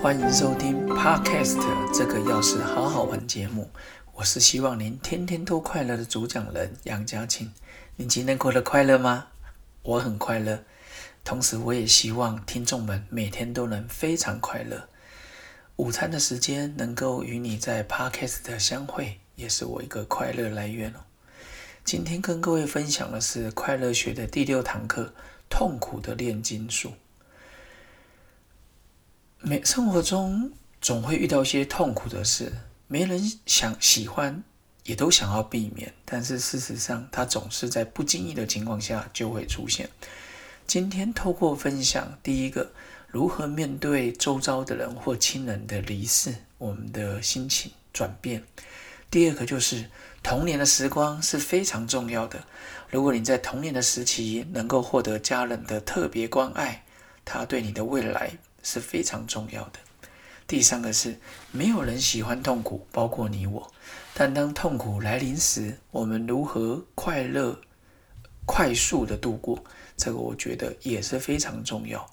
欢迎收听 Podcast 这个钥匙好好玩节目。我是希望您天天都快乐的主讲人杨家庆。您今天过得快乐吗？我很快乐。同时，我也希望听众们每天都能非常快乐。午餐的时间能够与你在 Podcast 相会，也是我一个快乐来源哦。今天跟各位分享的是快乐学的第六堂课——痛苦的炼金术。每生活中总会遇到一些痛苦的事，没人想喜欢，也都想要避免。但是事实上，它总是在不经意的情况下就会出现。今天透过分享，第一个，如何面对周遭的人或亲人的离世，我们的心情转变；第二个就是。童年的时光是非常重要的。如果你在童年的时期能够获得家人的特别关爱，他对你的未来是非常重要的。第三个是，没有人喜欢痛苦，包括你我。但当痛苦来临时，我们如何快乐、快速的度过？这个我觉得也是非常重要。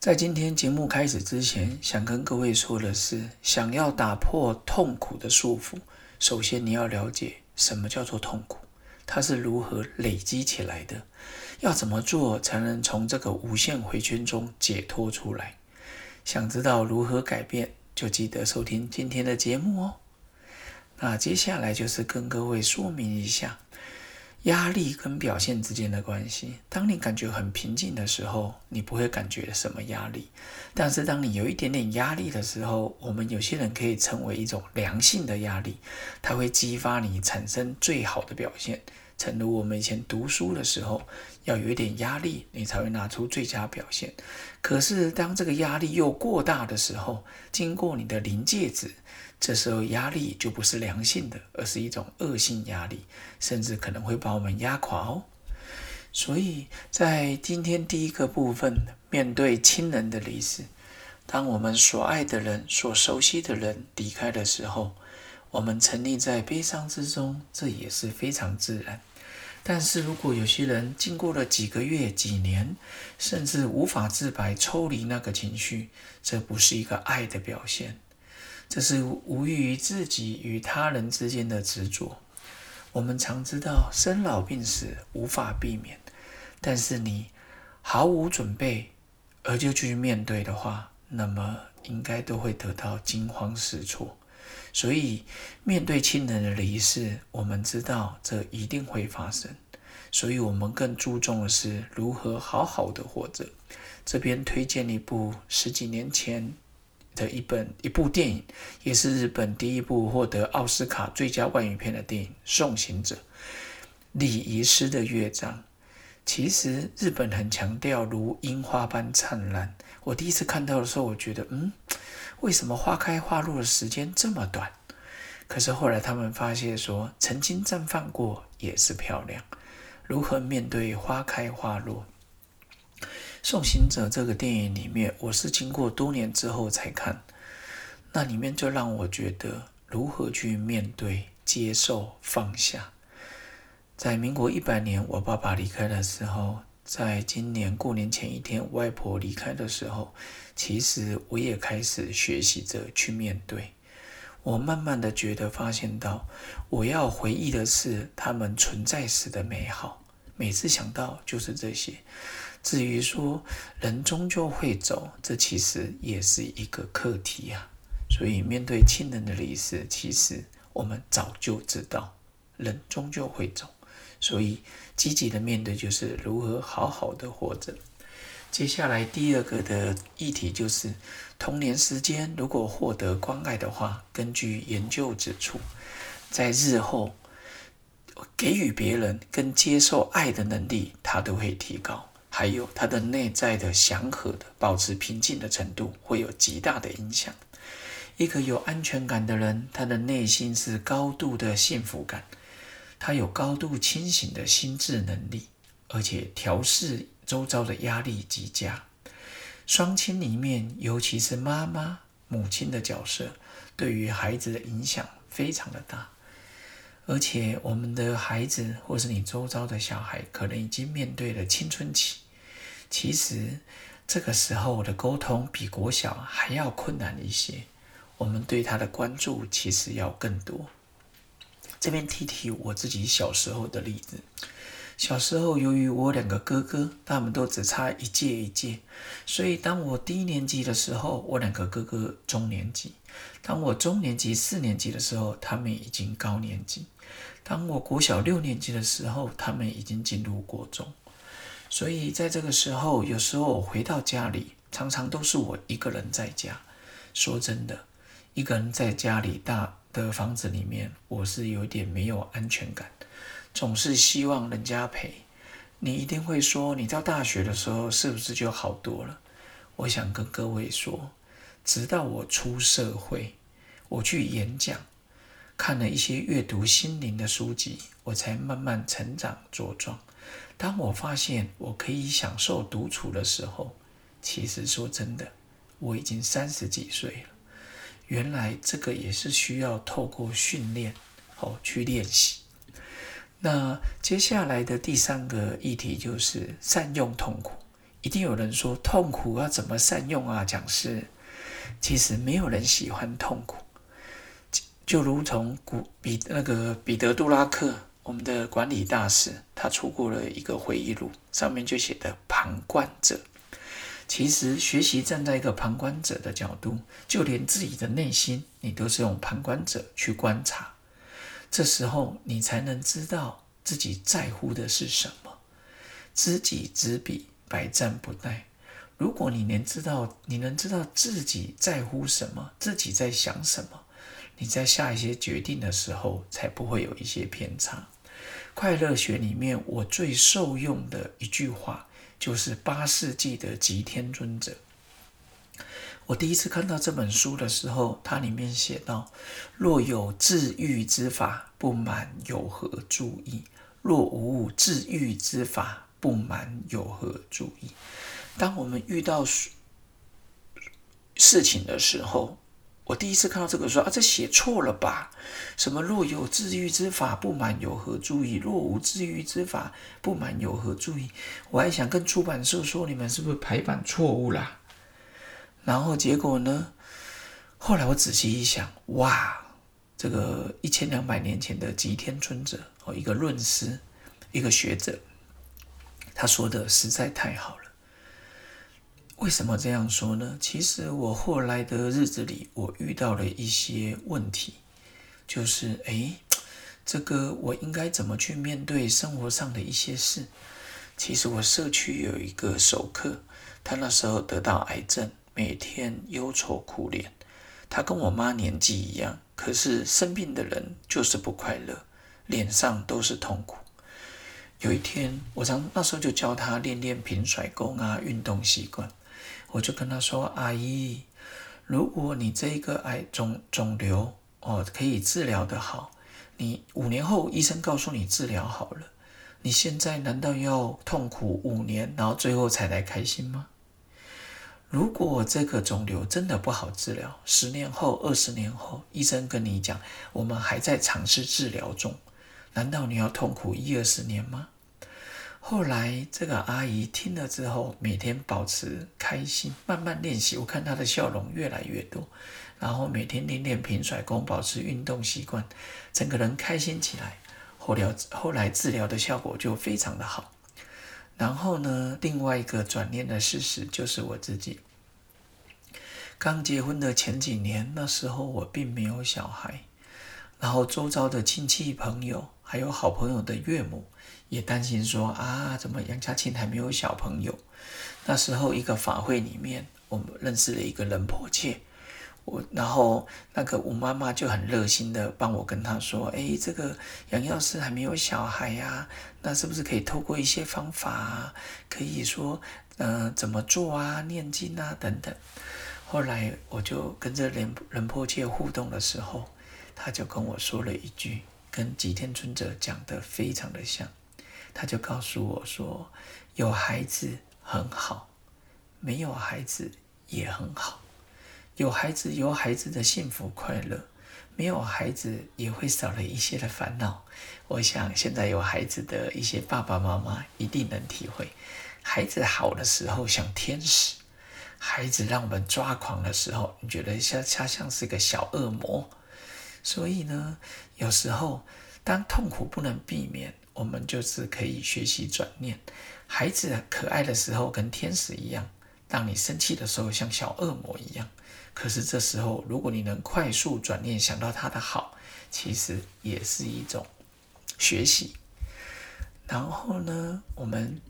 在今天节目开始之前，想跟各位说的是，想要打破痛苦的束缚。首先，你要了解什么叫做痛苦，它是如何累积起来的，要怎么做才能从这个无限回圈中解脱出来？想知道如何改变，就记得收听今天的节目哦。那接下来就是跟各位说明一下。压力跟表现之间的关系。当你感觉很平静的时候，你不会感觉什么压力；但是当你有一点点压力的时候，我们有些人可以称为一种良性的压力，它会激发你产生最好的表现。诚如我们以前读书的时候，要有一点压力，你才会拿出最佳表现。可是当这个压力又过大的时候，经过你的临界值。这时候压力就不是良性的，而是一种恶性压力，甚至可能会把我们压垮哦。所以在今天第一个部分，面对亲人的离世，当我们所爱的人、所熟悉的人离开的时候，我们沉溺在悲伤之中，这也是非常自然。但是如果有些人经过了几个月、几年，甚至无法自拔、抽离那个情绪，这不是一个爱的表现。这是无异于自己与他人之间的执着。我们常知道生老病死无法避免，但是你毫无准备而就去面对的话，那么应该都会得到惊慌失措。所以，面对亲人的离世，我们知道这一定会发生，所以我们更注重的是如何好好的活着。这边推荐一部十几年前。的一本一部电影，也是日本第一部获得奥斯卡最佳外语片的电影《送行者》。礼仪师的乐章，其实日本很强调如樱花般灿烂。我第一次看到的时候，我觉得，嗯，为什么花开花落的时间这么短？可是后来他们发现说，曾经绽放过也是漂亮。如何面对花开花落？《送行者》这个电影里面，我是经过多年之后才看，那里面就让我觉得如何去面对、接受、放下。在民国一百年，我爸爸离开的时候，在今年过年前一天，外婆离开的时候，其实我也开始学习着去面对。我慢慢的觉得，发现到我要回忆的是他们存在时的美好，每次想到就是这些。至于说人终究会走，这其实也是一个课题呀。所以面对亲人的离世，其实我们早就知道人终究会走。所以积极的面对就是如何好好的活着。接下来第二个的议题就是童年时间如果获得关爱的话，根据研究指出，在日后给予别人跟接受爱的能力，它都会提高。还有他的内在的祥和的保持平静的程度会有极大的影响。一个有安全感的人，他的内心是高度的幸福感，他有高度清醒的心智能力，而且调试周遭的压力极佳。双亲里面，尤其是妈妈、母亲的角色，对于孩子的影响非常的大。而且我们的孩子，或是你周遭的小孩，可能已经面对了青春期。其实，这个时候的沟通比国小还要困难一些，我们对他的关注其实要更多。这边提提我自己小时候的例子。小时候，由于我两个哥哥，他们都只差一届一届，所以当我低年级的时候，我两个哥哥中年级；当我中年级四年级的时候，他们已经高年级；当我国小六年级的时候，他们已经进入国中。所以在这个时候，有时候我回到家里，常常都是我一个人在家。说真的，一个人在家里大的房子里面，我是有点没有安全感。总是希望人家陪，你一定会说，你到大学的时候是不是就好多了？我想跟各位说，直到我出社会，我去演讲，看了一些阅读心灵的书籍，我才慢慢成长茁壮。当我发现我可以享受独处的时候，其实说真的，我已经三十几岁了。原来这个也是需要透过训练哦去练习。那接下来的第三个议题就是善用痛苦。一定有人说痛苦要怎么善用啊？讲师，其实没有人喜欢痛苦。就如同古比那个彼得·杜拉克，我们的管理大师，他出过了一个回忆录，上面就写的旁观者。其实学习站在一个旁观者的角度，就连自己的内心，你都是用旁观者去观察。这时候，你才能知道自己在乎的是什么。知己知彼，百战不殆。如果你连知道，你能知道自己在乎什么，自己在想什么，你在下一些决定的时候，才不会有一些偏差。快乐学里面，我最受用的一句话，就是八世纪的吉天尊者。我第一次看到这本书的时候，它里面写到：“若有治愈之法，不满有何注意？若无治愈之法，不满有何注意？”当我们遇到事情的时候，我第一次看到这个说啊，这写错了吧？什么“若有治愈之法，不满有何注意？若无治愈之法，不满有何注意？”我还想跟出版社说，你们是不是排版错误啦？然后结果呢？后来我仔细一想，哇，这个一千两百年前的吉天尊者哦，一个论师，一个学者，他说的实在太好了。为什么这样说呢？其实我后来的日子里，我遇到了一些问题，就是哎，这个我应该怎么去面对生活上的一些事？其实我社区有一个熟客，他那时候得到癌症。每天忧愁苦脸，他跟我妈年纪一样，可是生病的人就是不快乐，脸上都是痛苦。有一天，我常那时候就教他练练平甩功啊，运动习惯。我就跟他说：“阿姨，如果你这个癌肿肿瘤哦可以治疗的好，你五年后医生告诉你治疗好了，你现在难道要痛苦五年，然后最后才来开心吗？”如果这个肿瘤真的不好治疗，十年后、二十年后，医生跟你讲，我们还在尝试治疗中，难道你要痛苦一二十年吗？后来这个阿姨听了之后，每天保持开心，慢慢练习，我看她的笑容越来越多，然后每天练练平甩功，保持运动习惯，整个人开心起来。后疗后来治疗的效果就非常的好。然后呢，另外一个转念的事实就是我自己刚结婚的前几年，那时候我并没有小孩，然后周遭的亲戚朋友还有好朋友的岳母也担心说啊，怎么杨家庆还没有小朋友？那时候一个法会里面，我们认识了一个人婆切。我然后那个吴妈妈就很热心的帮我跟他说：“哎，这个杨药师还没有小孩呀，那是不是可以透过一些方法，可以说，呃，怎么做啊，念经啊等等。”后来我就跟这仁仁波切互动的时候，他就跟我说了一句，跟吉天尊者讲的非常的像，他就告诉我说：“有孩子很好，没有孩子也很好。”有孩子有孩子的幸福快乐，没有孩子也会少了一些的烦恼。我想现在有孩子的一些爸爸妈妈一定能体会。孩子好的时候像天使，孩子让我们抓狂的时候，你觉得像他像是个小恶魔。所以呢，有时候当痛苦不能避免，我们就是可以学习转念。孩子可爱的时候跟天使一样，当你生气的时候像小恶魔一样。可是这时候，如果你能快速转念想到他的好，其实也是一种学习。然后呢，我们。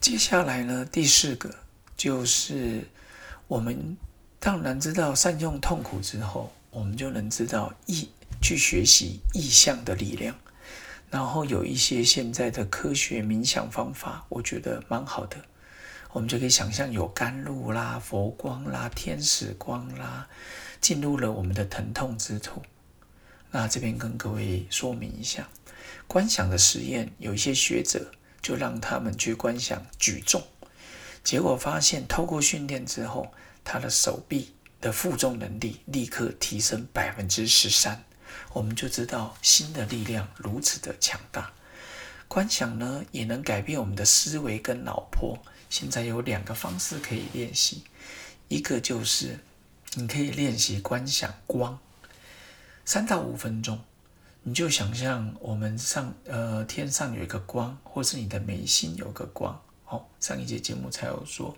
接下来呢，第四个就是我们当然知道善用痛苦之后，我们就能知道意去学习意象的力量。然后有一些现在的科学冥想方法，我觉得蛮好的。我们就可以想象有甘露啦、佛光啦、天使光啦，进入了我们的疼痛之处。那这边跟各位说明一下，观想的实验，有一些学者。就让他们去观想举重，结果发现，透过训练之后，他的手臂的负重能力立刻提升百分之十三。我们就知道心的力量如此的强大。观想呢，也能改变我们的思维跟脑波。现在有两个方式可以练习，一个就是你可以练习观想光，三到五分钟。你就想象我们上呃天上有一个光，或是你的眉心有个光。哦，上一节节目才有说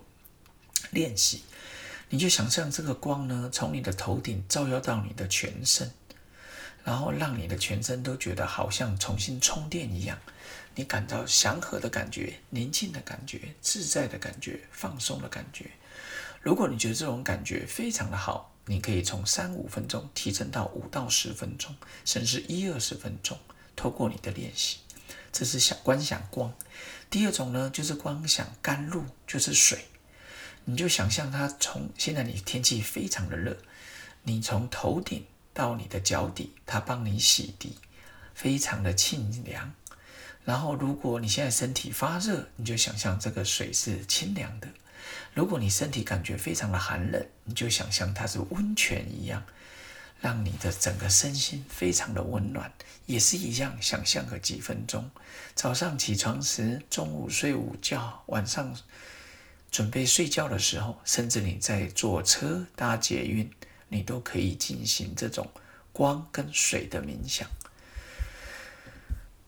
练习，你就想象这个光呢，从你的头顶照耀到你的全身，然后让你的全身都觉得好像重新充电一样，你感到祥和的感觉、宁静的感觉、自在的感觉、放松的感觉。如果你觉得这种感觉非常的好。你可以从三五分钟提升到五到十分钟，甚至一二十分钟。透过你的练习，这是想观想光。第二种呢，就是光想甘露，就是水。你就想象它从现在你天气非常的热，你从头顶到你的脚底，它帮你洗涤，非常的清凉。然后如果你现在身体发热，你就想象这个水是清凉的。如果你身体感觉非常的寒冷，你就想象它是温泉一样，让你的整个身心非常的温暖，也是一样。想象个几分钟，早上起床时，中午睡午觉，晚上准备睡觉的时候，甚至你在坐车搭捷运，你都可以进行这种光跟水的冥想。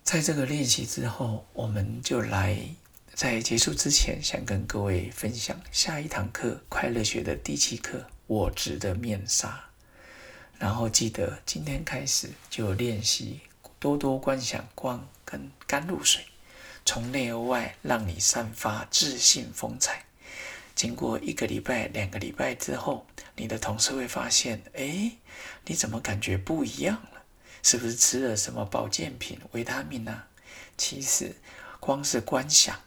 在这个练习之后，我们就来。在结束之前，想跟各位分享下一堂课——快乐学的第七课——我执的面纱。然后记得今天开始就练习多多观想光跟甘露水，从内而外让你散发自信风采。经过一个礼拜、两个礼拜之后，你的同事会发现：哎，你怎么感觉不一样了？是不是吃了什么保健品、维他命呢？其实，光是观想。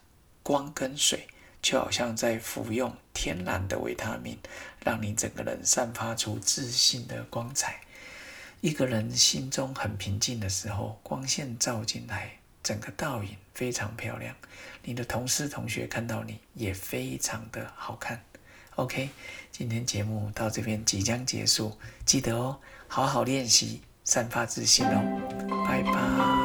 光跟水就好像在服用天然的维他命，让你整个人散发出自信的光彩。一个人心中很平静的时候，光线照进来，整个倒影非常漂亮。你的同事同学看到你也非常的好看。OK，今天节目到这边即将结束，记得哦，好好练习，散发自信哦，拜拜。